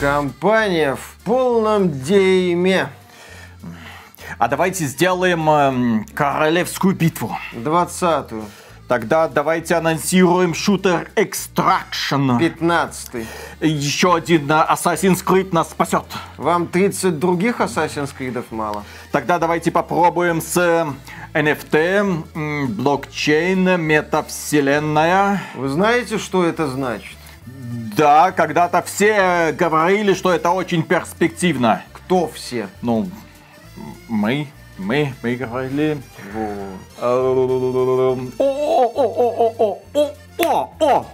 Компания в полном дейме. А давайте сделаем эм, королевскую битву. Двадцатую. Тогда давайте анонсируем шутер Extraction. Пятнадцатый. Еще один э, Assassin's Creed нас спасет. Вам 30 других Assassin's Creed мало? Тогда давайте попробуем с NFT, м, блокчейн, метавселенная. Вы знаете, что это значит? Да, когда-то все говорили, что это очень перспективно. Кто все? Ну, мы, мы, мы говорили. Вот. О, о, о, о, о, о, о, о!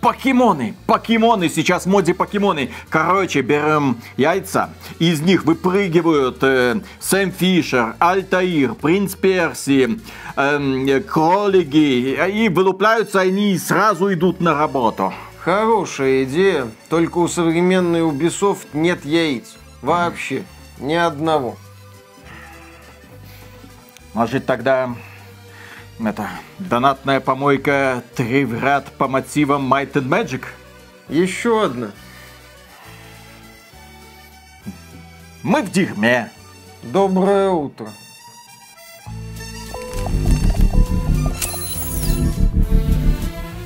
Покемоны, покемоны, сейчас в моде покемоны. Короче, берем яйца, из них выпрыгивают э, Сэм Фишер, Альтаир, Принц Перси, эм, кролики, и вылупляются они и сразу идут на работу. Хорошая идея, только у современной Ubisoft нет яиц. Вообще. Ни одного. Может тогда это донатная помойка три в ряд по мотивам Might and Magic? Еще одна. Мы в дерьме. Доброе утро.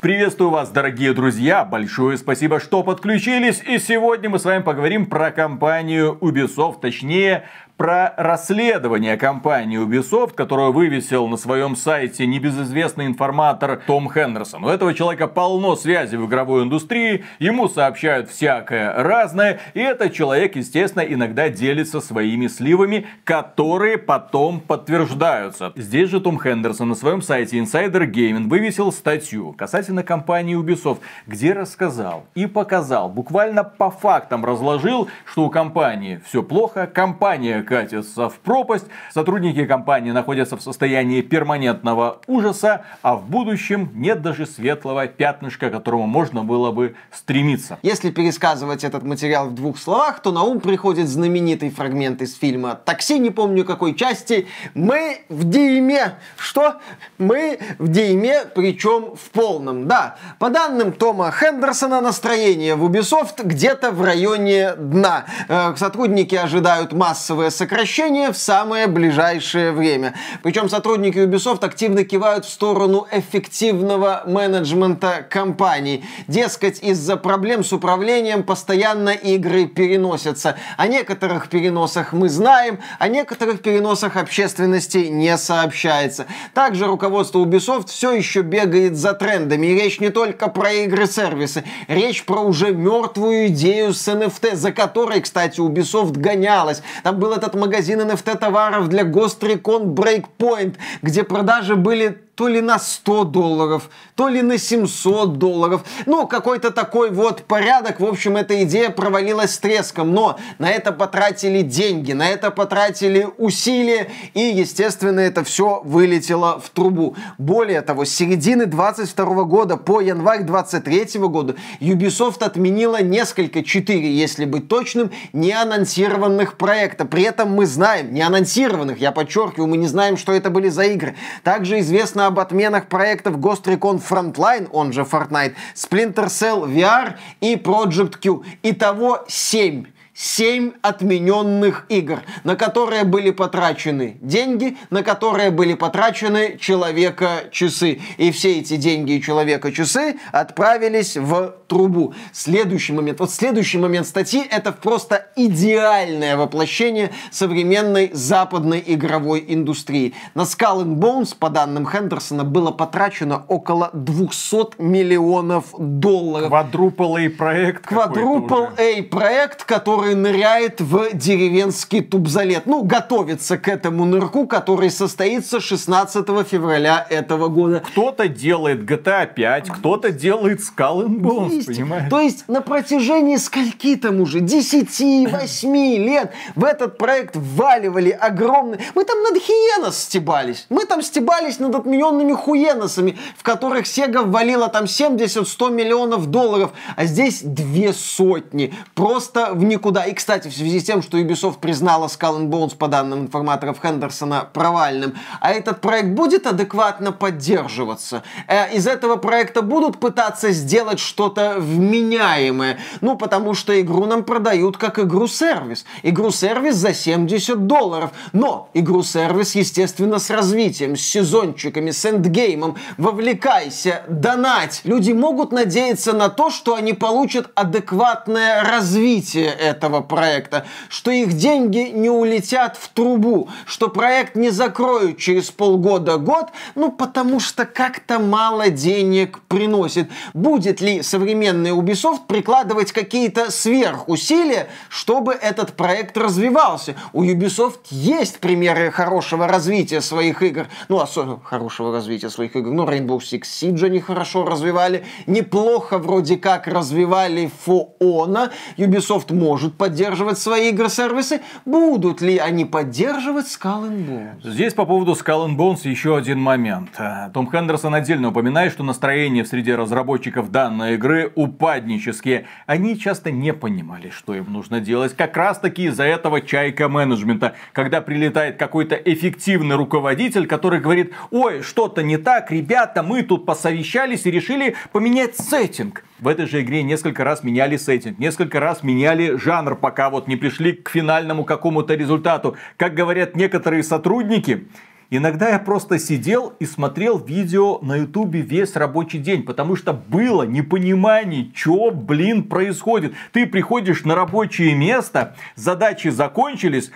Приветствую вас, дорогие друзья! Большое спасибо, что подключились. И сегодня мы с вами поговорим про компанию Ubisoft, точнее, про расследование компании Ubisoft, которую вывесил на своем сайте небезызвестный информатор Том Хендерсон. У этого человека полно связей в игровой индустрии, ему сообщают всякое разное, и этот человек, естественно, иногда делится своими сливами, которые потом подтверждаются. Здесь же Том Хендерсон на своем сайте Insider Gaming вывесил статью касательно компании Ubisoft, где рассказал и показал, буквально по фактам разложил, что у компании все плохо, компания катится в пропасть, сотрудники компании находятся в состоянии перманентного ужаса, а в будущем нет даже светлого пятнышка, к которому можно было бы стремиться. Если пересказывать этот материал в двух словах, то на ум приходит знаменитый фрагмент из фильма «Такси», не помню какой части. Мы в дейме. Что? Мы в дейме, причем в полном. Да, по данным Тома Хендерсона, настроение в Ubisoft где-то в районе дна. Э, Сотрудники ожидают массовое сокращение в самое ближайшее время. Причем сотрудники Ubisoft активно кивают в сторону эффективного менеджмента компании. Дескать, из-за проблем с управлением постоянно игры переносятся. О некоторых переносах мы знаем, о некоторых переносах общественности не сообщается. Также руководство Ubisoft все еще бегает за трендами. И речь не только про игры-сервисы, речь про уже мертвую идею с NFT, за которой, кстати, Ubisoft гонялась. Там был этот магазин NFT товаров для Ghost Recon Breakpoint, где продажи были то ли на 100 долларов, то ли на 700 долларов. Ну, какой-то такой вот порядок. В общем, эта идея провалилась с треском. Но на это потратили деньги, на это потратили усилия. И, естественно, это все вылетело в трубу. Более того, с середины 22 года по январь 23 года Ubisoft отменила несколько, 4, если быть точным, неанонсированных проектов. При этом мы знаем, неанонсированных, я подчеркиваю, мы не знаем, что это были за игры. Также известно об отменах проектов Ghost Recon Frontline, он же Fortnite, Splinter Cell VR и Project Q. Итого 7. 7 отмененных игр, на которые были потрачены деньги, на которые были потрачены человека-часы. И все эти деньги и человека-часы отправились в трубу. Следующий момент. Вот следующий момент статьи это просто идеальное воплощение современной западной игровой индустрии. На Skull and Bones, по данным Хендерсона, было потрачено около 200 миллионов долларов. Квадрупл A проект. Квадрупл A проект, который ныряет в деревенский тубзалет. Ну, готовится к этому нырку, который состоится 16 февраля этого года. Кто-то делает GTA 5, кто-то делает Skull and Bones, Есть. понимаешь? То есть на протяжении скольки там уже, 10-8 лет в этот проект вваливали огромные... Мы там над Хиенос стебались. Мы там стебались над отмененными Хуеносами, в которых Сега ввалила там 70-100 миллионов долларов, а здесь две сотни. Просто в никуда никуда. И, кстати, в связи с тем, что Ubisoft признала Skull and Bones, по данным информаторов Хендерсона, провальным, а этот проект будет адекватно поддерживаться? Э, из этого проекта будут пытаться сделать что-то вменяемое? Ну, потому что игру нам продают как игру-сервис. Игру-сервис за 70 долларов. Но игру-сервис, естественно, с развитием, с сезончиками, с эндгеймом. Вовлекайся, донать. Люди могут надеяться на то, что они получат адекватное развитие этого проекта, что их деньги не улетят в трубу, что проект не закроют через полгода-год, ну потому что как-то мало денег приносит. Будет ли современный Ubisoft прикладывать какие-то сверхусилия, чтобы этот проект развивался? У Ubisoft есть примеры хорошего развития своих игр, ну особенно хорошего развития своих игр, ну Rainbow Six Siege они хорошо развивали, неплохо вроде как развивали Фоона, Ubisoft может поддерживать свои игры-сервисы, будут ли они поддерживать Skull and Bones? Здесь по поводу Skull and Bones еще один момент. Э, Том Хендерсон отдельно упоминает, что настроение среди разработчиков данной игры упаднические. Они часто не понимали, что им нужно делать. Как раз таки из-за этого чайка менеджмента. Когда прилетает какой-то эффективный руководитель, который говорит, ой, что-то не так, ребята, мы тут посовещались и решили поменять сеттинг. В этой же игре несколько раз меняли сеттинг, несколько раз меняли жанр, пока вот не пришли к финальному какому-то результату. Как говорят некоторые сотрудники, Иногда я просто сидел и смотрел видео на ютубе весь рабочий день, потому что было непонимание, что, блин, происходит. Ты приходишь на рабочее место, задачи закончились,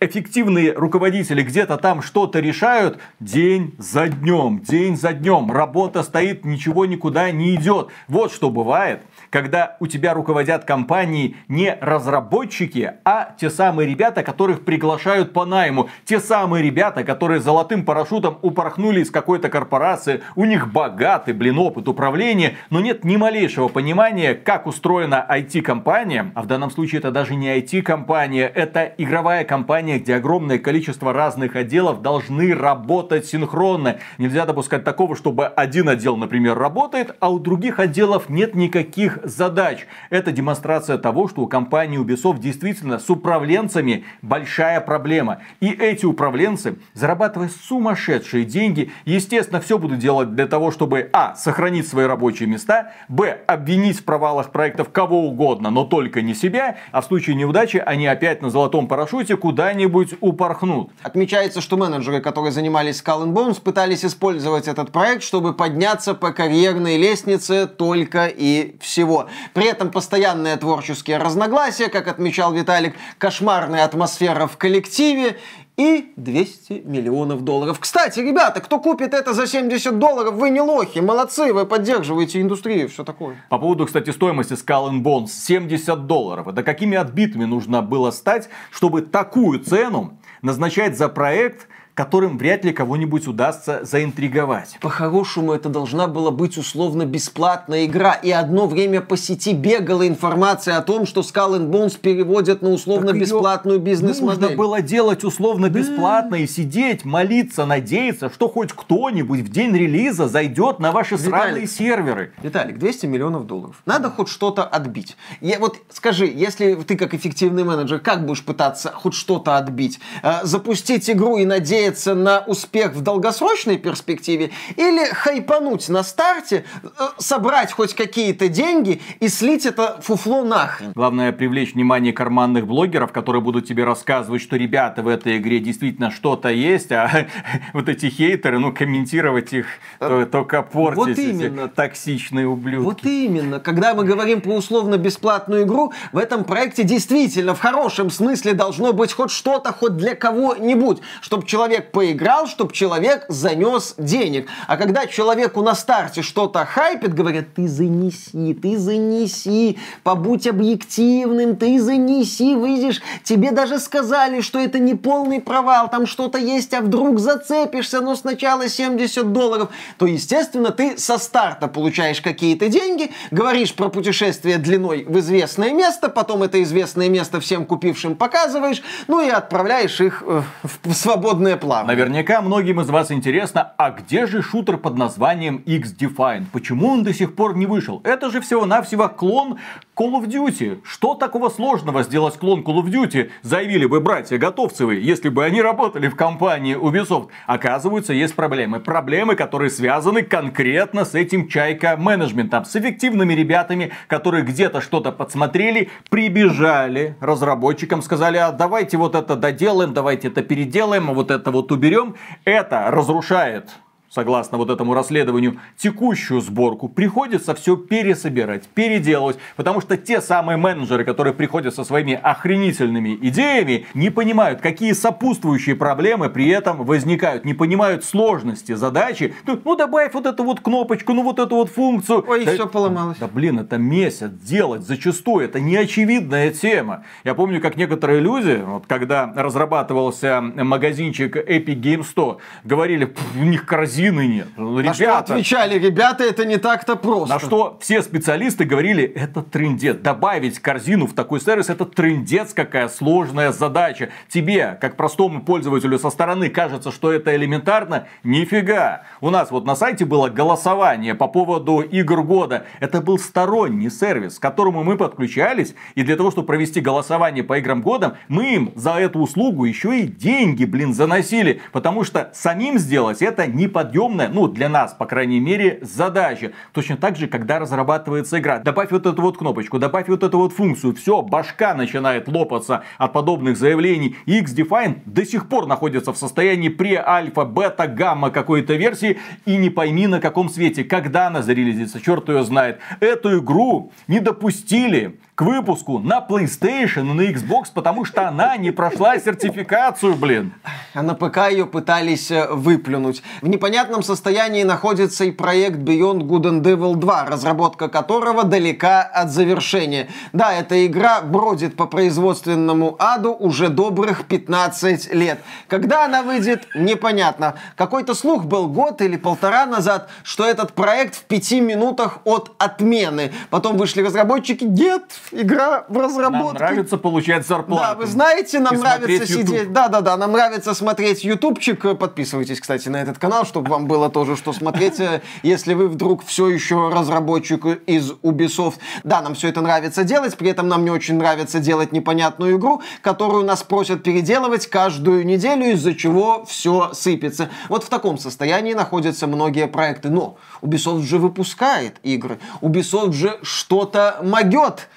эффективные руководители где-то там что-то решают день за днем, день за днем. Работа стоит, ничего никуда не идет. Вот что бывает – когда у тебя руководят компании не разработчики, а те самые ребята, которых приглашают по найму. Те самые ребята, которые золотым парашютом упорхнули из какой-то корпорации, у них богатый, блин, опыт управления, но нет ни малейшего понимания, как устроена IT-компания, а в данном случае это даже не IT-компания, это игровая компания, где огромное количество разных отделов должны работать синхронно. Нельзя допускать такого, чтобы один отдел, например, работает, а у других отделов нет никаких задач. Это демонстрация того, что у компании Ubisoft действительно с управленцами большая проблема. И эти управленцы, зарабатывая сумасшедшие деньги, естественно, все будут делать для того, чтобы а. сохранить свои рабочие места, б. обвинить в провалах проектов кого угодно, но только не себя, а в случае неудачи они опять на золотом парашюте куда-нибудь упорхнут. Отмечается, что менеджеры, которые занимались Skull and Bones, пытались использовать этот проект, чтобы подняться по карьерной лестнице только и всего. При этом постоянные творческие разногласия, как отмечал Виталик, кошмарная атмосфера в коллективе и 200 миллионов долларов. Кстати, ребята, кто купит это за 70 долларов, вы не лохи, молодцы, вы поддерживаете индустрию, все такое. По поводу, кстати, стоимости Skull and Bones 70 долларов. Это какими отбитыми нужно было стать, чтобы такую цену назначать за проект, которым вряд ли кого-нибудь удастся заинтриговать. По-хорошему, это должна была быть условно бесплатная игра. И одно время по сети бегала информация о том, что Skull and Bones переводят на условно-бесплатную бизнес-модель. Нужно было делать условно-бесплатно да. и сидеть, молиться, надеяться, что хоть кто-нибудь в день релиза зайдет на ваши Виталик, сраные серверы. Виталик, 200 миллионов долларов. Надо хоть что-то отбить. Я, вот скажи, если ты как эффективный менеджер, как будешь пытаться хоть что-то отбить? Э, запустить игру и надеяться надеяться на успех в долгосрочной перспективе или хайпануть на старте, э, собрать хоть какие-то деньги и слить это фуфло нахрен. Главное привлечь внимание карманных блогеров, которые будут тебе рассказывать, что ребята в этой игре действительно что-то есть, а вот эти хейтеры, ну комментировать их то, только портить. Вот именно. Токсичные ублюдки. Вот именно. Когда мы говорим про условно бесплатную игру, в этом проекте действительно в хорошем смысле должно быть хоть что-то, хоть для кого-нибудь, чтобы человек человек поиграл, чтобы человек занес денег. А когда человеку на старте что-то хайпит, говорят, ты занеси, ты занеси, побудь объективным, ты занеси, выйдешь. Тебе даже сказали, что это не полный провал, там что-то есть, а вдруг зацепишься, но сначала 70 долларов. То, естественно, ты со старта получаешь какие-то деньги, говоришь про путешествие длиной в известное место, потом это известное место всем купившим показываешь, ну и отправляешь их э, в свободное плавно. Наверняка многим из вас интересно, а где же шутер под названием X-Define? Почему он до сих пор не вышел? Это же всего-навсего клон Call of Duty. Что такого сложного сделать клон Call of Duty? Заявили бы братья Готовцевы, если бы они работали в компании Ubisoft. Оказывается, есть проблемы. Проблемы, которые связаны конкретно с этим чайка менеджментом. С эффективными ребятами, которые где-то что-то подсмотрели, прибежали разработчикам, сказали, а давайте вот это доделаем, давайте это переделаем, а вот это вот уберем. Это разрушает согласно вот этому расследованию, текущую сборку, приходится все пересобирать, переделывать, потому что те самые менеджеры, которые приходят со своими охренительными идеями, не понимают, какие сопутствующие проблемы при этом возникают, не понимают сложности задачи. Ну, ну добавь вот эту вот кнопочку, ну вот эту вот функцию. Ой, да, все поломалось. Да блин, это месяц делать зачастую, это неочевидная тема. Я помню, как некоторые люди, вот, когда разрабатывался магазинчик Epic Game 100, говорили, у них корзина корзины нет. Ребята, на что отвечали, ребята, это не так-то просто. На что все специалисты говорили, это трендец. Добавить корзину в такой сервис, это трендец, какая сложная задача. Тебе, как простому пользователю со стороны, кажется, что это элементарно? Нифига. У нас вот на сайте было голосование по поводу игр года. Это был сторонний сервис, к которому мы подключались. И для того, чтобы провести голосование по играм года, мы им за эту услугу еще и деньги, блин, заносили. Потому что самим сделать это не под неподъемная, ну, для нас, по крайней мере, задача. Точно так же, когда разрабатывается игра. Добавь вот эту вот кнопочку, добавь вот эту вот функцию. Все, башка начинает лопаться от подобных заявлений. X-Define до сих пор находится в состоянии пре-альфа, бета, гамма какой-то версии. И не пойми на каком свете, когда она зарелизится, черт ее знает. Эту игру не допустили к выпуску на PlayStation и на Xbox, потому что она не прошла сертификацию, блин. А на ПК ее пытались э, выплюнуть. В непонятном состоянии находится и проект Beyond Good and Evil 2, разработка которого далека от завершения. Да, эта игра бродит по производственному аду уже добрых 15 лет. Когда она выйдет, непонятно. Какой-то слух был год или полтора назад, что этот проект в пяти минутах от отмены. Потом вышли разработчики, нет, игра в разработке. Нам нравится получать зарплату. Да, вы знаете, нам нравится сидеть. Да, да, да, нам нравится смотреть ютубчик. Подписывайтесь, кстати, на этот канал, чтобы вам было тоже что смотреть, э, если вы вдруг все еще разработчик из Ubisoft. Да, нам все это нравится делать, при этом нам не очень нравится делать непонятную игру, которую нас просят переделывать каждую неделю, из-за чего все сыпется. Вот в таком состоянии находятся многие проекты. Но Ubisoft же выпускает игры, Ubisoft же что-то могет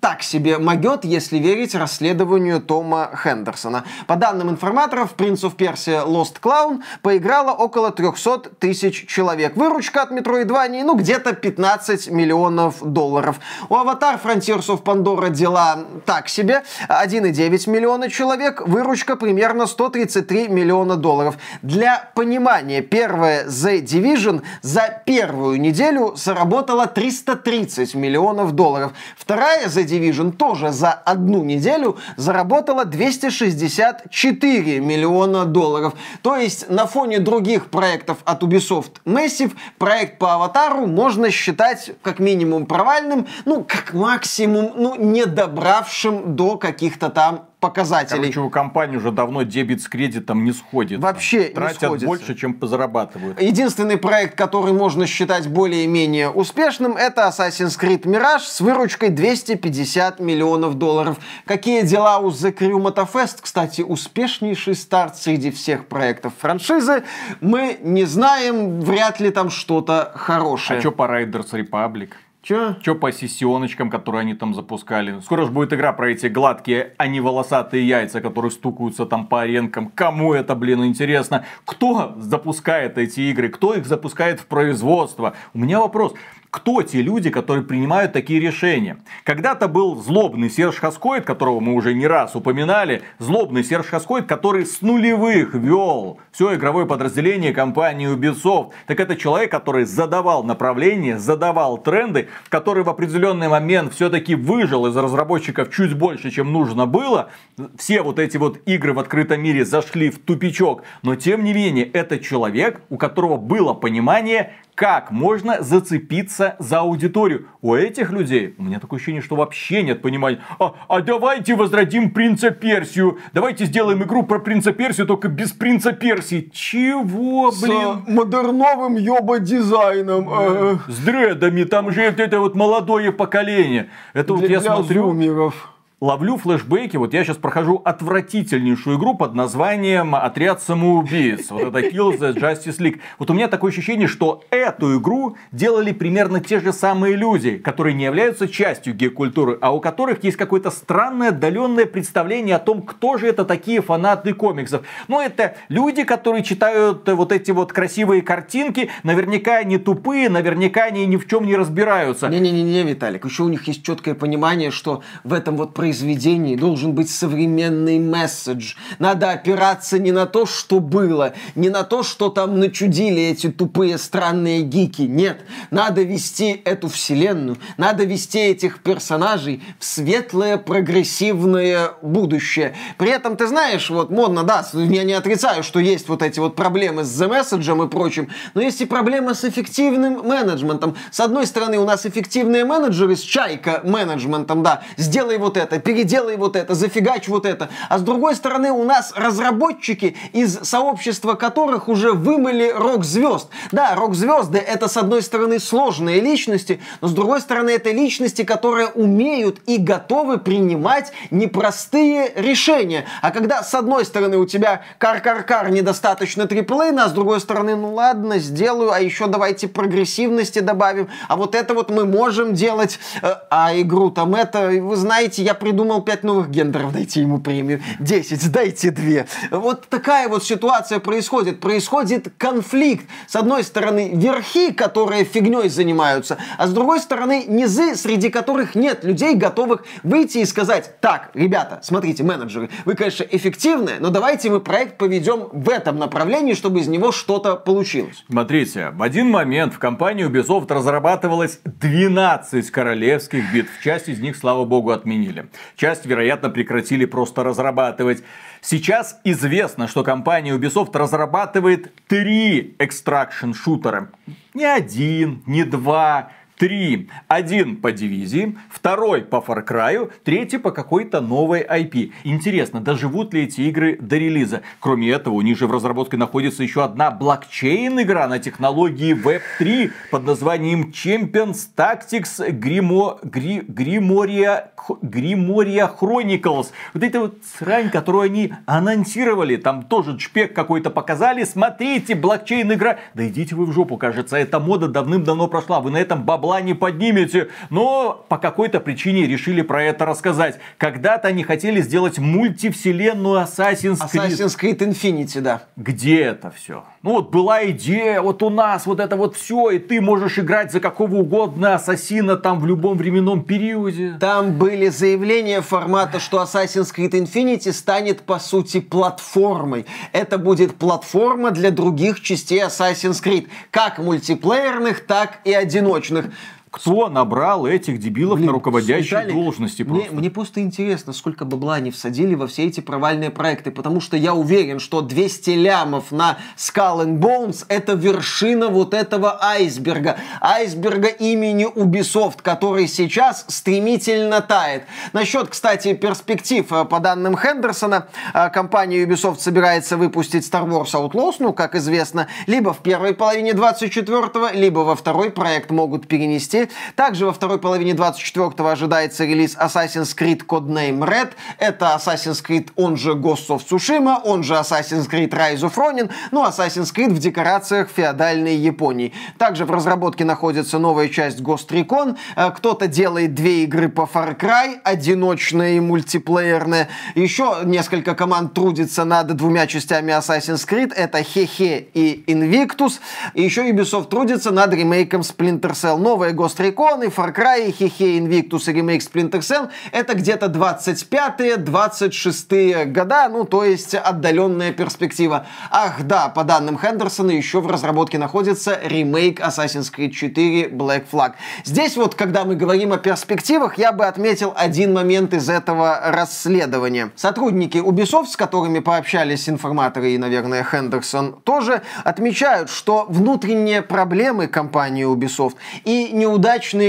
так себе могет, если верить расследованию Тома Хендерсона. По данным информаторов, Prince of Persia Lost Clown поиграло около 300 тысяч человек. Выручка от Metroidvania, ну, где-то 15 миллионов долларов. У Avatar Frontiers of Pandora дела так себе. 1,9 миллиона человек, выручка примерно 133 миллиона долларов. Для понимания, первая The Division за первую неделю заработала 330 миллионов долларов. Вторая The Division тоже за одну неделю заработала 264 миллиона долларов. То есть на фоне других проектов от Ubisoft Massive проект по Аватару можно считать как минимум провальным, ну как максимум ну не добравшим до каких-то там показателей. Короче, у компании уже давно дебет с кредитом не сходит. Вообще Тратят не сходится. больше, чем зарабатывают. Единственный проект, который можно считать более-менее успешным, это Assassin's Creed Mirage с выручкой 250 миллионов долларов. Какие дела у The Crew Motorfest? Кстати, успешнейший старт среди всех проектов франшизы. Мы не знаем, вряд ли там что-то хорошее. А что по Riders Republic? Че? Че по сессионочкам, которые они там запускали? Скоро же будет игра про эти гладкие, а не волосатые яйца, которые стукаются там по аренкам. Кому это, блин, интересно? Кто запускает эти игры? Кто их запускает в производство? У меня вопрос кто те люди, которые принимают такие решения. Когда-то был злобный Серж Хаскоид, которого мы уже не раз упоминали, злобный Серж Хаскоид, который с нулевых вел все игровое подразделение компании Ubisoft. Так это человек, который задавал направление, задавал тренды, который в определенный момент все-таки выжил из разработчиков чуть больше, чем нужно было. Все вот эти вот игры в открытом мире зашли в тупичок. Но тем не менее, это человек, у которого было понимание, как можно зацепиться за аудиторию. У этих людей, у меня такое ощущение, что вообще нет понимания. А, а давайте возродим принца Персию. Давайте сделаем игру про принца Персию, только без принца Персии. Чего, блин? С модерновым ёба-дизайном. э, С дредами, там же это вот молодое поколение. Это вот для- я для смотрю, зумеров. Ловлю флешбеки. Вот я сейчас прохожу отвратительнейшую игру под названием «Отряд самоубийц». Вот это Kill the Justice League. Вот у меня такое ощущение, что эту игру делали примерно те же самые люди, которые не являются частью гей-культуры, а у которых есть какое-то странное отдаленное представление о том, кто же это такие фанаты комиксов. Ну, это люди, которые читают вот эти вот красивые картинки, наверняка они тупые, наверняка они ни в чем не разбираются. Не-не-не, Виталик, еще у них есть четкое понимание, что в этом вот произведении должен быть современный месседж. Надо опираться не на то, что было, не на то, что там начудили эти тупые странные гики. Нет, надо вести эту вселенную, надо вести этих персонажей в светлое прогрессивное будущее. При этом, ты знаешь, вот модно, да, я не отрицаю, что есть вот эти вот проблемы с The Message и прочим, но есть и проблема с эффективным менеджментом. С одной стороны, у нас эффективные менеджеры с чайка менеджментом, да, сделай вот это, переделай вот это, зафигач вот это. А с другой стороны, у нас разработчики, из сообщества которых уже вымыли рок-звезд. Да, рок-звезды это, с одной стороны, сложные личности, но с другой стороны, это личности, которые умеют и готовы принимать непростые решения. А когда, с одной стороны, у тебя кар-кар-кар недостаточно триплейна, а с другой стороны, ну ладно, сделаю, а еще давайте прогрессивности добавим, а вот это вот мы можем делать, э, а игру там это, вы знаете, я придумал 5 новых гендеров, дайте ему премию, 10, дайте 2. Вот такая вот ситуация происходит, происходит конфликт. С одной стороны, верхи, которые фигней занимаются, а с другой стороны, низы, среди которых нет людей, готовых выйти и сказать, так, ребята, смотрите, менеджеры, вы, конечно, эффективные, но давайте мы проект поведем в этом направлении, чтобы из него что-то получилось. Смотрите, в один момент в компании Ubisoft разрабатывалось 12 королевских битв. Часть из них, слава богу, отменили. Часть, вероятно, прекратили просто разрабатывать. Сейчас известно, что компания Ubisoft разрабатывает три экстракшн-шутера. Не один, не два, три. Один по дивизии, второй по Far Cry, третий по какой-то новой IP. Интересно, доживут ли эти игры до релиза? Кроме этого, у них же в разработке находится еще одна блокчейн-игра на технологии Web3 под названием Champions Tactics Grimo, Gri, Grimoria, Grimoria Chronicles. Вот эта вот срань, которую они анонсировали, там тоже шпек какой-то показали. Смотрите, блокчейн-игра. Да идите вы в жопу, кажется, эта мода давным-давно прошла. Вы на этом бабла не поднимете. Но по какой-то причине решили про это рассказать. Когда-то они хотели сделать мультивселенную Assassin's Creed. Assassin's Creed Infinity, да. Где это все? Ну вот была идея, вот у нас вот это вот все, и ты можешь играть за какого угодно ассасина там в любом временном периоде. Там были заявления формата, что Assassin's Creed Infinity станет по сути платформой. Это будет платформа для других частей Assassin's Creed, как мультиплеерных, так и одиночных. Кто набрал этих дебилов Блин, на руководящие Виталик, должности Мне, просто? мне просто интересно, сколько бабла они всадили во все эти провальные проекты, потому что я уверен, что 200 лямов на Skull and Bones это вершина вот этого айсберга. Айсберга имени Ubisoft, который сейчас стремительно тает. Насчет, кстати, перспектив, э, по данным Хендерсона, э, компания Ubisoft собирается выпустить Star Wars Outlaws, ну, как известно, либо в первой половине 24-го, либо во второй проект могут перенести. Также во второй половине 24-го ожидается релиз Assassin's Creed Codename Red. Это Assassin's Creed, он же Ghost of Tsushima, он же Assassin's Creed Rise of Ronin, ну, Assassin's Creed в декорациях феодальной Японии. Также в разработке находится новая часть Ghost Recon. Э, Кто-то делает две игры по Far Cry, одиночная и мультиплеерная. Еще несколько команд трудится над двумя частями Assassin's Creed. Это Хе-Хе и Invictus. Еще Ubisoft трудится над ремейком Splinter Cell. Новая Ghost Ghost Recon, и Far Cry, и Hehe Invictus, и ремейк Splinter Cell это где-то 25-26 года, ну, то есть отдаленная перспектива. Ах, да, по данным Хендерсона, еще в разработке находится ремейк Assassin's Creed 4 Black Flag. Здесь вот, когда мы говорим о перспективах, я бы отметил один момент из этого расследования. Сотрудники Ubisoft, с которыми пообщались информаторы и, наверное, Хендерсон, тоже отмечают, что внутренние проблемы компании Ubisoft и неудачные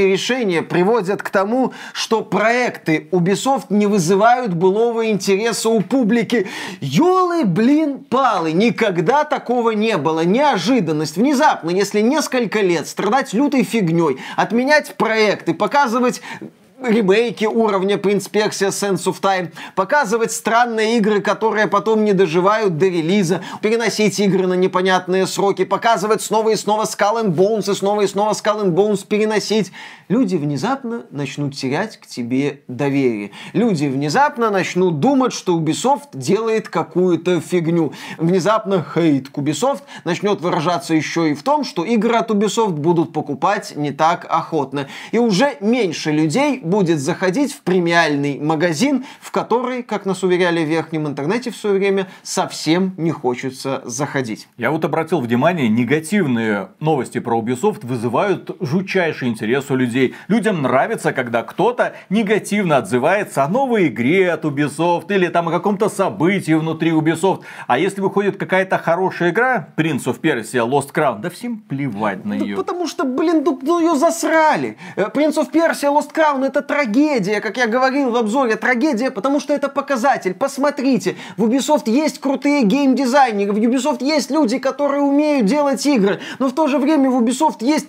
решения приводят к тому, что проекты Ubisoft не вызывают былого интереса у публики. Ёлы, блин, палы, никогда такого не было. Неожиданность, внезапно, если несколько лет страдать лютой фигней, отменять проекты, показывать ремейки уровня Persia Sense of Time, показывать странные игры, которые потом не доживают до релиза, переносить игры на непонятные сроки, показывать снова и снова Skull and Bones и снова и снова Skull and Bones переносить. Люди внезапно начнут терять к тебе доверие. Люди внезапно начнут думать, что Ubisoft делает какую-то фигню. Внезапно хейт к Ubisoft начнет выражаться еще и в том, что игры от Ubisoft будут покупать не так охотно. И уже меньше людей будет заходить в премиальный магазин, в который, как нас уверяли в верхнем интернете в свое время, совсем не хочется заходить. Я вот обратил внимание, негативные новости про Ubisoft вызывают жутчайший интерес у людей. Людям нравится, когда кто-то негативно отзывается о новой игре от Ubisoft или там о каком-то событии внутри Ubisoft. А если выходит какая-то хорошая игра, Prince of Persia, Lost Crown, да всем плевать на нее. Ну, потому что, блин, ну ее засрали. Э, Prince of Persia, Lost Crown это трагедия, как я говорил в обзоре, трагедия, потому что это показатель. Посмотрите, в Ubisoft есть крутые геймдизайнеры, в Ubisoft есть люди, которые умеют делать игры, но в то же время в Ubisoft есть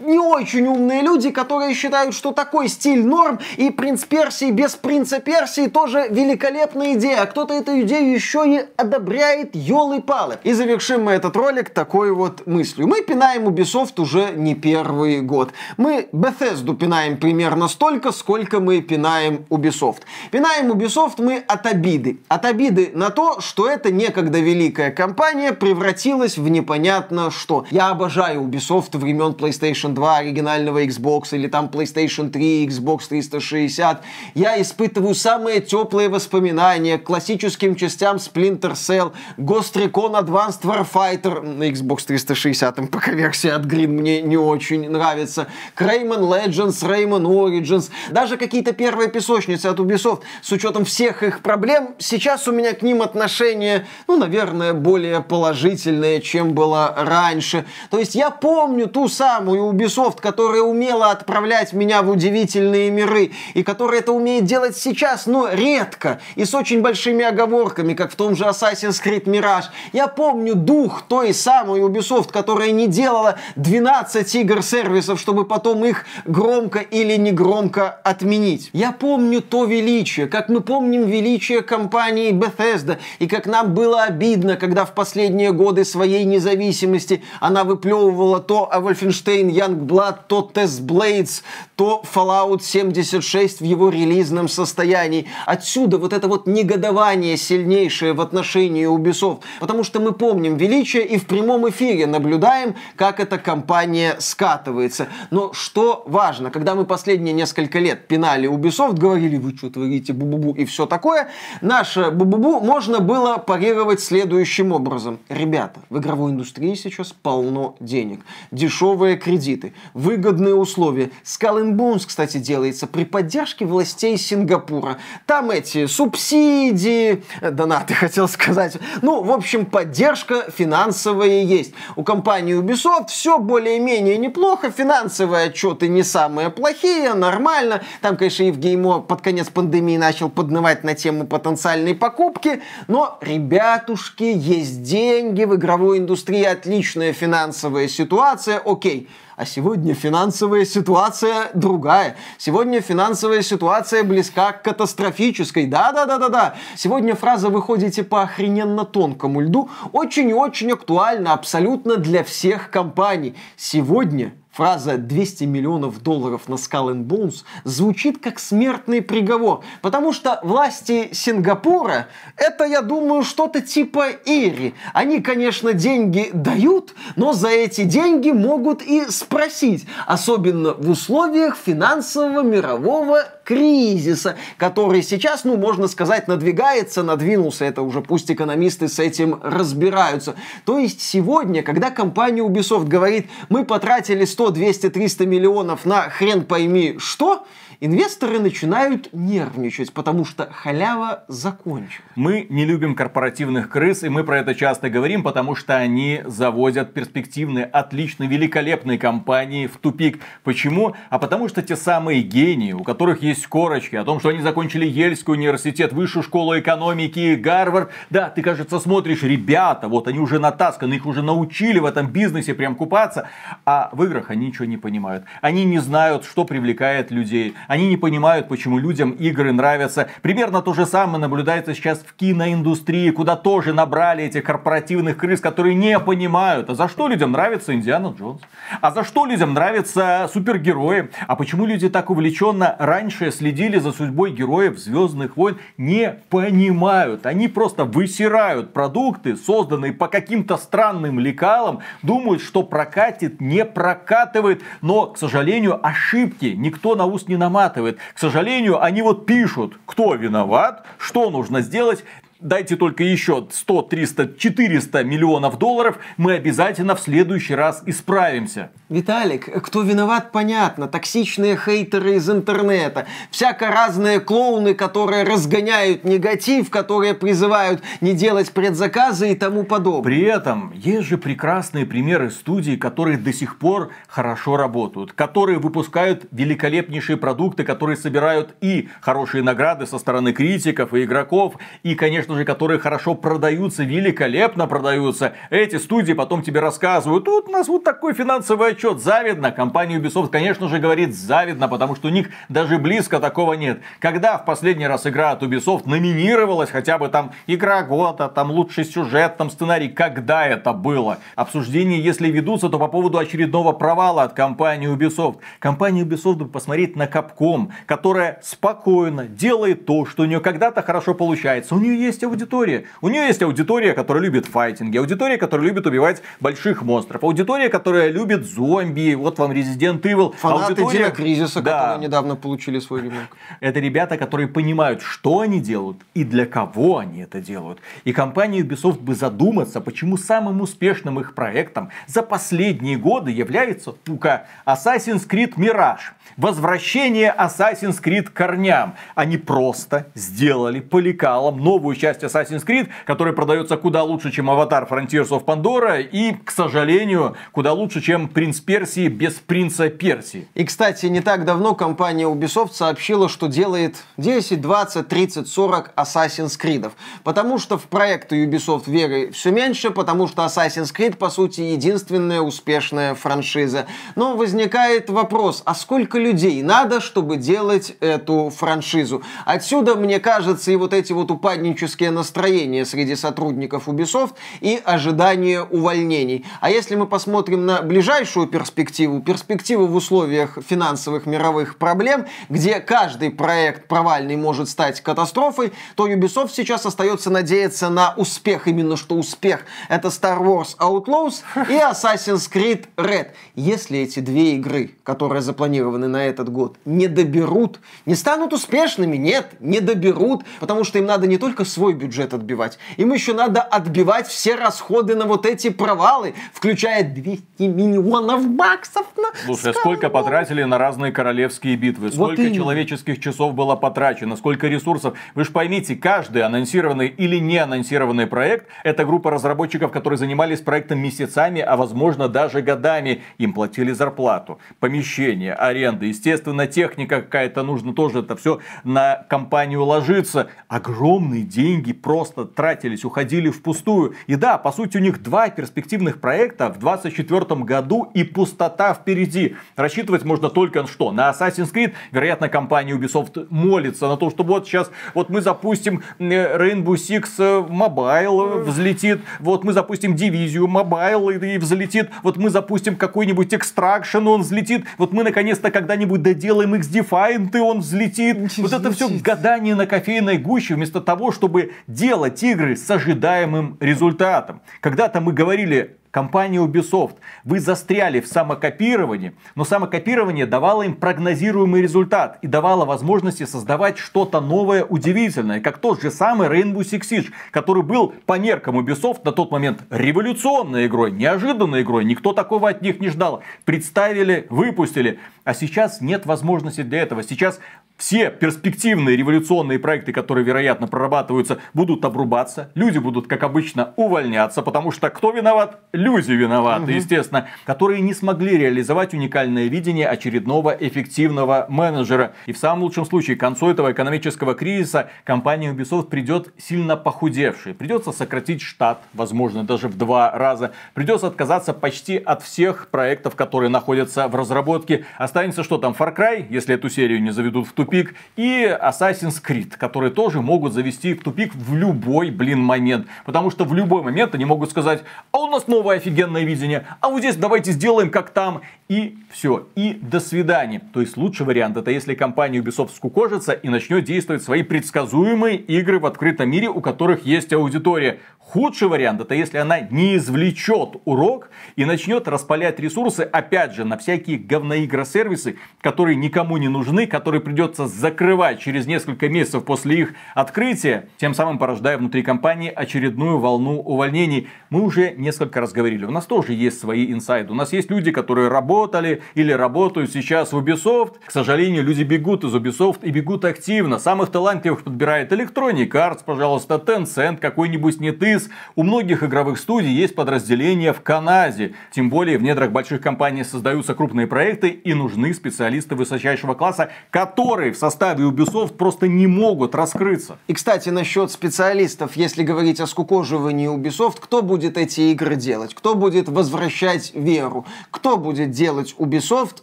не очень умные люди, которые считают, что такой стиль норм, и принц Персии без принца Персии тоже великолепная идея. А кто-то эту идею еще и одобряет, елы-палы. И завершим мы этот ролик такой вот мыслью. Мы пинаем Ubisoft уже не первый год. Мы Bethesda пинаем примерно столько, сколько мы пинаем Ubisoft. Пинаем Ubisoft мы от обиды. От обиды на то, что эта некогда великая компания превратилась в непонятно что. Я обожаю Ubisoft времен PlayStation PlayStation 2 оригинального Xbox или там PlayStation 3, Xbox 360. Я испытываю самые теплые воспоминания к классическим частям Splinter Cell, Ghost Recon Advanced Warfighter на Xbox 360, пока версия от Green мне не очень нравится, Rayman Legends, Rayman Origins, даже какие-то первые песочницы от Ubisoft, с учетом всех их проблем, сейчас у меня к ним отношение, ну, наверное, более положительное, чем было раньше. То есть я помню ту самую Ubisoft, которая умела отправлять меня в удивительные миры, и которая это умеет делать сейчас, но редко, и с очень большими оговорками, как в том же Assassin's Creed Mirage. Я помню дух той самой Ubisoft, которая не делала 12 игр-сервисов, чтобы потом их громко или негромко отменить. Я помню то величие, как мы помним величие компании Bethesda, и как нам было обидно, когда в последние годы своей независимости она выплевывала то о Wolfenstein Youngblood, то Test Blades, то Fallout 76 в его релизном состоянии. Отсюда вот это вот негодование сильнейшее в отношении Ubisoft. Потому что мы помним величие и в прямом эфире наблюдаем, как эта компания скатывается. Но что важно, когда мы последние несколько лет пинали Ubisoft, говорили, вы что творите, бу-бу-бу и все такое, наше бу-бу-бу можно было парировать следующим образом. Ребята, в игровой индустрии сейчас полно денег. Дешевые кредиты кредиты, выгодные условия. Bones, кстати, делается при поддержке властей Сингапура. Там эти субсидии, донаты, хотел сказать. Ну, в общем, поддержка финансовая есть. У компании Ubisoft все более-менее неплохо, финансовые отчеты не самые плохие, нормально. Там, конечно, Евгеймо под конец пандемии начал поднывать на тему потенциальной покупки, но, ребятушки, есть деньги, в игровой индустрии отличная финансовая ситуация, окей. А сегодня финансовая ситуация другая. Сегодня финансовая ситуация близка к катастрофической. Да-да-да-да-да. Сегодня фраза «выходите по охрененно тонкому льду» очень и очень актуальна абсолютно для всех компаний. Сегодня Фраза 200 миллионов долларов на Skull and Bones звучит как смертный приговор, потому что власти Сингапура это, я думаю, что-то типа Ири. Они, конечно, деньги дают, но за эти деньги могут и спросить, особенно в условиях финансового мирового кризиса, который сейчас, ну, можно сказать, надвигается, надвинулся, это уже пусть экономисты с этим разбираются. То есть сегодня, когда компания Ubisoft говорит, мы потратили 100, 200, 300 миллионов на хрен пойми что, инвесторы начинают нервничать, потому что халява закончилась. Мы не любим корпоративных крыс, и мы про это часто говорим, потому что они завозят перспективные, отличные, великолепные компании в тупик. Почему? А потому что те самые гении, у которых есть корочки, о том, что они закончили Ельский университет, высшую школу экономики, Гарвард. Да, ты, кажется, смотришь, ребята, вот они уже натасканы, их уже научили в этом бизнесе прям купаться, а в играх они ничего не понимают. Они не знают, что привлекает людей. Они не понимают, почему людям игры нравятся. Примерно то же самое наблюдается сейчас в киноиндустрии, куда тоже набрали этих корпоративных крыс, которые не понимают, а за что людям нравится Индиана Джонс? А за что людям нравятся супергерои? А почему люди так увлеченно раньше следили за судьбой героев Звездных войн? Не понимают. Они просто высирают продукты, созданные по каким-то странным лекалам, думают, что прокатит, не прокатывает. Но, к сожалению, ошибки никто на ус не наматывает наматывает. К сожалению, они вот пишут, кто виноват, что нужно сделать дайте только еще 100, 300, 400 миллионов долларов, мы обязательно в следующий раз исправимся. Виталик, кто виноват, понятно. Токсичные хейтеры из интернета. Всяко разные клоуны, которые разгоняют негатив, которые призывают не делать предзаказы и тому подобное. При этом есть же прекрасные примеры студий, которые до сих пор хорошо работают, которые выпускают великолепнейшие продукты, которые собирают и хорошие награды со стороны критиков и игроков, и, конечно, конечно же, которые хорошо продаются, великолепно продаются. Эти студии потом тебе рассказывают, тут у нас вот такой финансовый отчет, завидно. Компания Ubisoft, конечно же, говорит завидно, потому что у них даже близко такого нет. Когда в последний раз игра от Ubisoft номинировалась, хотя бы там игра года, там лучший сюжет, там сценарий, когда это было? Обсуждения, если ведутся, то по поводу очередного провала от компании Ubisoft. Компания Ubisoft бы посмотреть на Capcom, которая спокойно делает то, что у нее когда-то хорошо получается. У нее есть есть аудитория. У нее есть аудитория, которая любит файтинги, аудитория, которая любит убивать больших монстров, аудитория, которая любит зомби, вот вам Resident Evil. Фанаты аудитория... Кризиса, да. которые недавно получили свой ремейк. Это ребята, которые понимают, что они делают и для кого они это делают. И компания Ubisoft бы задуматься, почему самым успешным их проектом за последние годы является, ну-ка, Assassin's Creed Mirage. Возвращение Assassin's Creed к корням. Они просто сделали по лекалам новую часть Assassin's Creed, которая продается куда лучше, чем Аватар Frontiers of Pandora и, к сожалению, куда лучше, чем Принц Персии без Принца Персии. И, кстати, не так давно компания Ubisoft сообщила, что делает 10, 20, 30, 40 Assassin's Creed. Потому что в проекты Ubisoft веры все меньше, потому что Assassin's Creed, по сути, единственная успешная франшиза. Но возникает вопрос, а сколько людей надо, чтобы делать эту франшизу? Отсюда, мне кажется, и вот эти вот упаднические панические настроения среди сотрудников Ubisoft и ожидание увольнений. А если мы посмотрим на ближайшую перспективу, перспективу в условиях финансовых мировых проблем, где каждый проект провальный может стать катастрофой, то Ubisoft сейчас остается надеяться на успех, именно что успех. Это Star Wars Outlaws и Assassin's Creed Red. Если эти две игры, которые запланированы на этот год, не доберут, не станут успешными, нет, не доберут, потому что им надо не только свой бюджет отбивать. Им еще надо отбивать все расходы на вот эти провалы, включая 200 миллионов баксов на Слушай, а сколько потратили на разные королевские битвы? Сколько вот человеческих часов было потрачено? Сколько ресурсов? Вы же поймите, каждый анонсированный или не анонсированный проект – это группа разработчиков, которые занимались проектом месяцами, а возможно даже годами. Им платили зарплату, помещение, аренда, естественно, техника какая-то нужна тоже. Это все на компанию ложится. Огромный день деньги просто тратились, уходили впустую. И да, по сути, у них два перспективных проекта в 2024 году и пустота впереди. Рассчитывать можно только что? На Assassin's Creed, вероятно, компания Ubisoft молится на то, что вот сейчас вот мы запустим э, Rainbow Six э, Mobile, взлетит, вот мы запустим дивизию Mobile и взлетит, вот мы запустим какой-нибудь Extraction, он взлетит, вот мы наконец-то когда-нибудь доделаем X-Defiant, и он взлетит. Вот это все гадание на кофейной гуще, вместо того, чтобы делать игры с ожидаемым результатом. Когда-то мы говорили Компания Ubisoft, вы застряли в самокопировании, но самокопирование давало им прогнозируемый результат и давало возможности создавать что-то новое, удивительное, как тот же самый Rainbow Six Siege, который был по меркам Ubisoft на тот момент революционной игрой, неожиданной игрой, никто такого от них не ждал. Представили, выпустили, а сейчас нет возможности для этого. Сейчас все перспективные революционные проекты, которые, вероятно, прорабатываются, будут обрубаться. Люди будут, как обычно, увольняться, потому что кто виноват? Люди виноваты, угу. естественно, которые не смогли реализовать уникальное видение очередного эффективного менеджера. И в самом лучшем случае, к концу этого экономического кризиса компания Ubisoft придет сильно похудевшей. Придется сократить штат, возможно, даже в два раза. Придется отказаться почти от всех проектов, которые находятся в разработке. Останется что там, Far Cry, если эту серию не заведут в тупик и Assassin's Creed, которые тоже могут завести в тупик в любой, блин, момент. Потому что в любой момент они могут сказать, а у нас новое офигенное видение, а вот здесь давайте сделаем как там. И все, и до свидания. То есть лучший вариант это если компания Ubisoft скукожится и начнет действовать свои предсказуемые игры в открытом мире, у которых есть аудитория. Худший вариант это если она не извлечет урок и начнет распалять ресурсы, опять же, на всякие говноигросервисы, которые никому не нужны, которые придется закрывать через несколько месяцев после их открытия, тем самым порождая внутри компании очередную волну увольнений. Мы уже несколько раз говорили, у нас тоже есть свои инсайды. У нас есть люди, которые работали или работают сейчас в Ubisoft. К сожалению, люди бегут из Ubisoft и бегут активно. Самых талантливых подбирает Electronic Arts, пожалуйста, Tencent, какой-нибудь NetEase, NetEase. У многих игровых студий есть подразделения в Канаде. Тем более в недрах больших компаний создаются крупные проекты и нужны специалисты высочайшего класса, которые в составе Ubisoft просто не могут раскрыться. И, кстати, насчет специалистов, если говорить о скукоживании Ubisoft, кто будет эти игры делать? Кто будет возвращать веру? Кто будет делать Ubisoft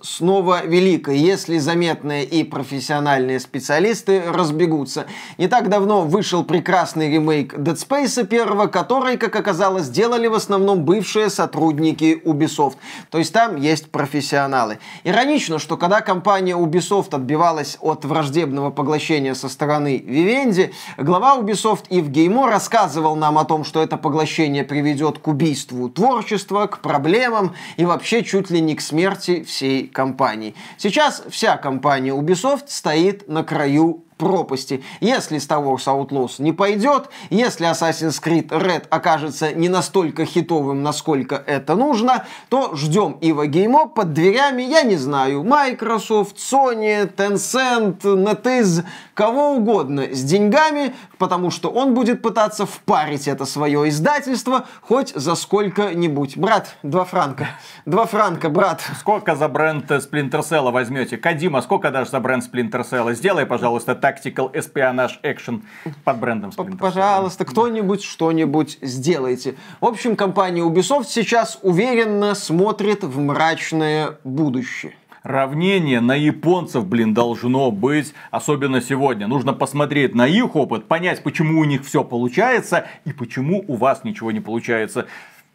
снова великой, если заметные и профессиональные специалисты разбегутся? Не так давно вышел прекрасный ремейк Dead Space первого, который, как оказалось, сделали в основном бывшие сотрудники Ubisoft. То есть там есть профессионалы. Иронично, что когда компания Ubisoft отбивалась от враждебного поглощения со стороны Vivendi, глава Ubisoft Ив Геймо рассказывал нам о том, что это поглощение приведет к убийству творчества, к проблемам и вообще чуть ли не к смерти всей компании. Сейчас вся компания Ubisoft стоит на краю пропасти. Если Star Wars Outlaws не пойдет, если Assassin's Creed Red окажется не настолько хитовым, насколько это нужно, то ждем Ива Геймо под дверями, я не знаю, Microsoft, Sony, Tencent, NetEase, кого угодно с деньгами, потому что он будет пытаться впарить это свое издательство хоть за сколько-нибудь. Брат, два франка. Два франка, брат. Сколько за бренд Splinter Cell возьмете? Кадима, сколько дашь за бренд Splinter Cell? Сделай, пожалуйста, Tactical Espionage Action под брендом Splinter Пожалуйста, кто-нибудь что-нибудь сделайте. В общем, компания Ubisoft сейчас уверенно смотрит в мрачное будущее равнение на японцев, блин, должно быть, особенно сегодня. Нужно посмотреть на их опыт, понять, почему у них все получается и почему у вас ничего не получается.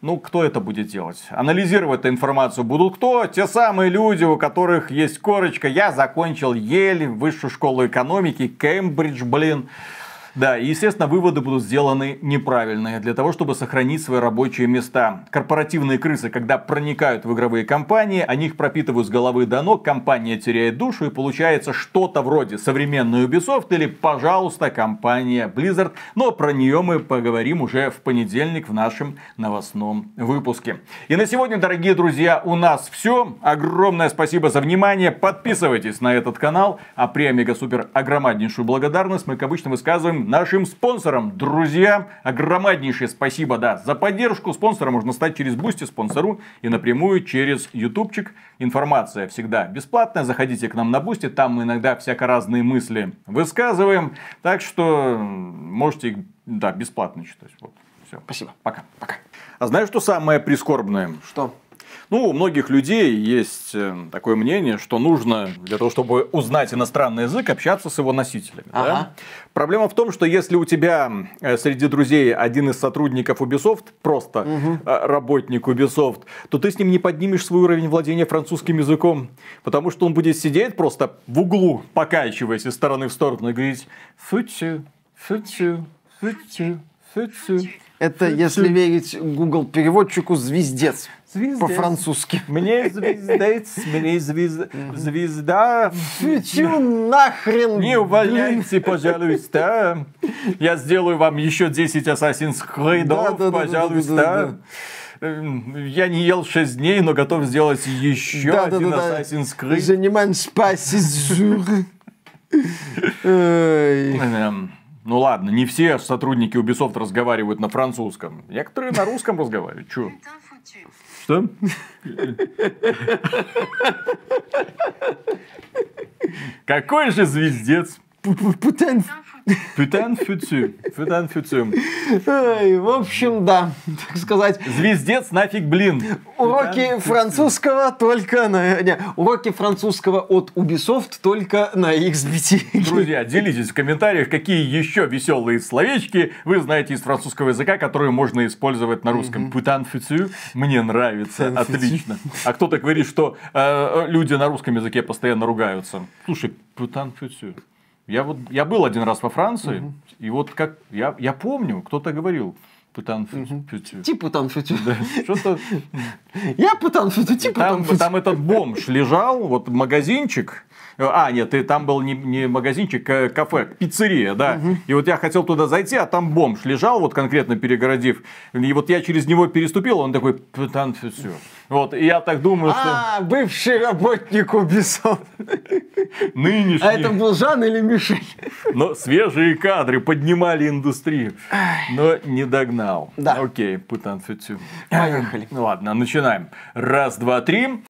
Ну, кто это будет делать? Анализировать эту информацию будут кто? Те самые люди, у которых есть корочка. Я закончил Ель, высшую школу экономики, Кембридж, блин. Да, и, естественно, выводы будут сделаны неправильные для того, чтобы сохранить свои рабочие места. Корпоративные крысы, когда проникают в игровые компании, они их пропитывают с головы до ног, компания теряет душу и получается что-то вроде современной Ubisoft или, пожалуйста, компания Blizzard. Но про нее мы поговорим уже в понедельник в нашем новостном выпуске. И на сегодня, дорогие друзья, у нас все. Огромное спасибо за внимание. Подписывайтесь на этот канал. А премега супер огромнейшую благодарность мы, как обычно, высказываем нашим спонсорам. Друзья, огромнейшее спасибо, да, за поддержку. Спонсора можно стать через Бусти, Sponsr.ru и напрямую через Ютубчик. Информация всегда бесплатная. Заходите к нам на Бусти, там мы иногда всяко разные мысли высказываем. Так что можете Да, бесплатно читать. Вот. Все. Спасибо. Пока. Пока. А знаешь, что самое прискорбное? Что? Ну, у многих людей есть э, такое мнение, что нужно для того, чтобы узнать иностранный язык, общаться с его носителями. да? Ага. Проблема в том, что если у тебя э, среди друзей один из сотрудников Ubisoft, просто э, работник Ubisoft, то ты с ним не поднимешь свой уровень владения французским языком, потому что он будет сидеть просто в углу, покачиваясь из стороны в сторону и говорить «футю, футю, футю, футю». Это, если верить Google переводчику, звездец. Звездец. По-французски. Мне звездец, мне звезда, звезда. Чё нахрен? Не увольняйте, пожалуйста. Я сделаю вам еще 10 Assassin's Creed, Да-да-да-да-да-да-да. пожалуйста. Эм, Я не ел 6 дней, но готов сделать еще один Да-да-да-да. Assassin's Creed. Занимаем спасизур. Ну ладно, не все сотрудники Ubisoft разговаривают на французском. Некоторые на русском разговаривают. Чё? Что? Какой же звездец? Путен. Пютен фюцю. Пютен фюцю. В общем, да, так сказать, Звездец нафиг, блин. уроки французского только на... не, уроки французского от Ubisoft только на XBT. Друзья, делитесь в комментариях, какие еще веселые словечки вы знаете из французского языка, которые можно использовать на русском. Путан фюцю мне нравится, отлично. А кто-то говорит, что э, люди на русском языке постоянно ругаются. Слушай, путан фюцю. Я вот я был один раз во Франции, и вот как я, я помню, кто-то говорил путан фюцю. Типа там футю. Что-то Я путан футю, типа Там, там этот бомж лежал, вот магазинчик. А, нет, и там был не, не магазинчик, а кафе, пиццерия, да. И вот я хотел туда зайти, а там бомж лежал, вот конкретно перегородив. И вот я через него переступил, он такой, там все. Вот, и я так думаю, что А, бывший работник Ubisoft. нынешний, А это был Жан или Мишель? но свежие кадры поднимали индустрию, но не догнал. Да. Окей, путан. Поехали. Ну ладно, начинаем. Раз, два, три.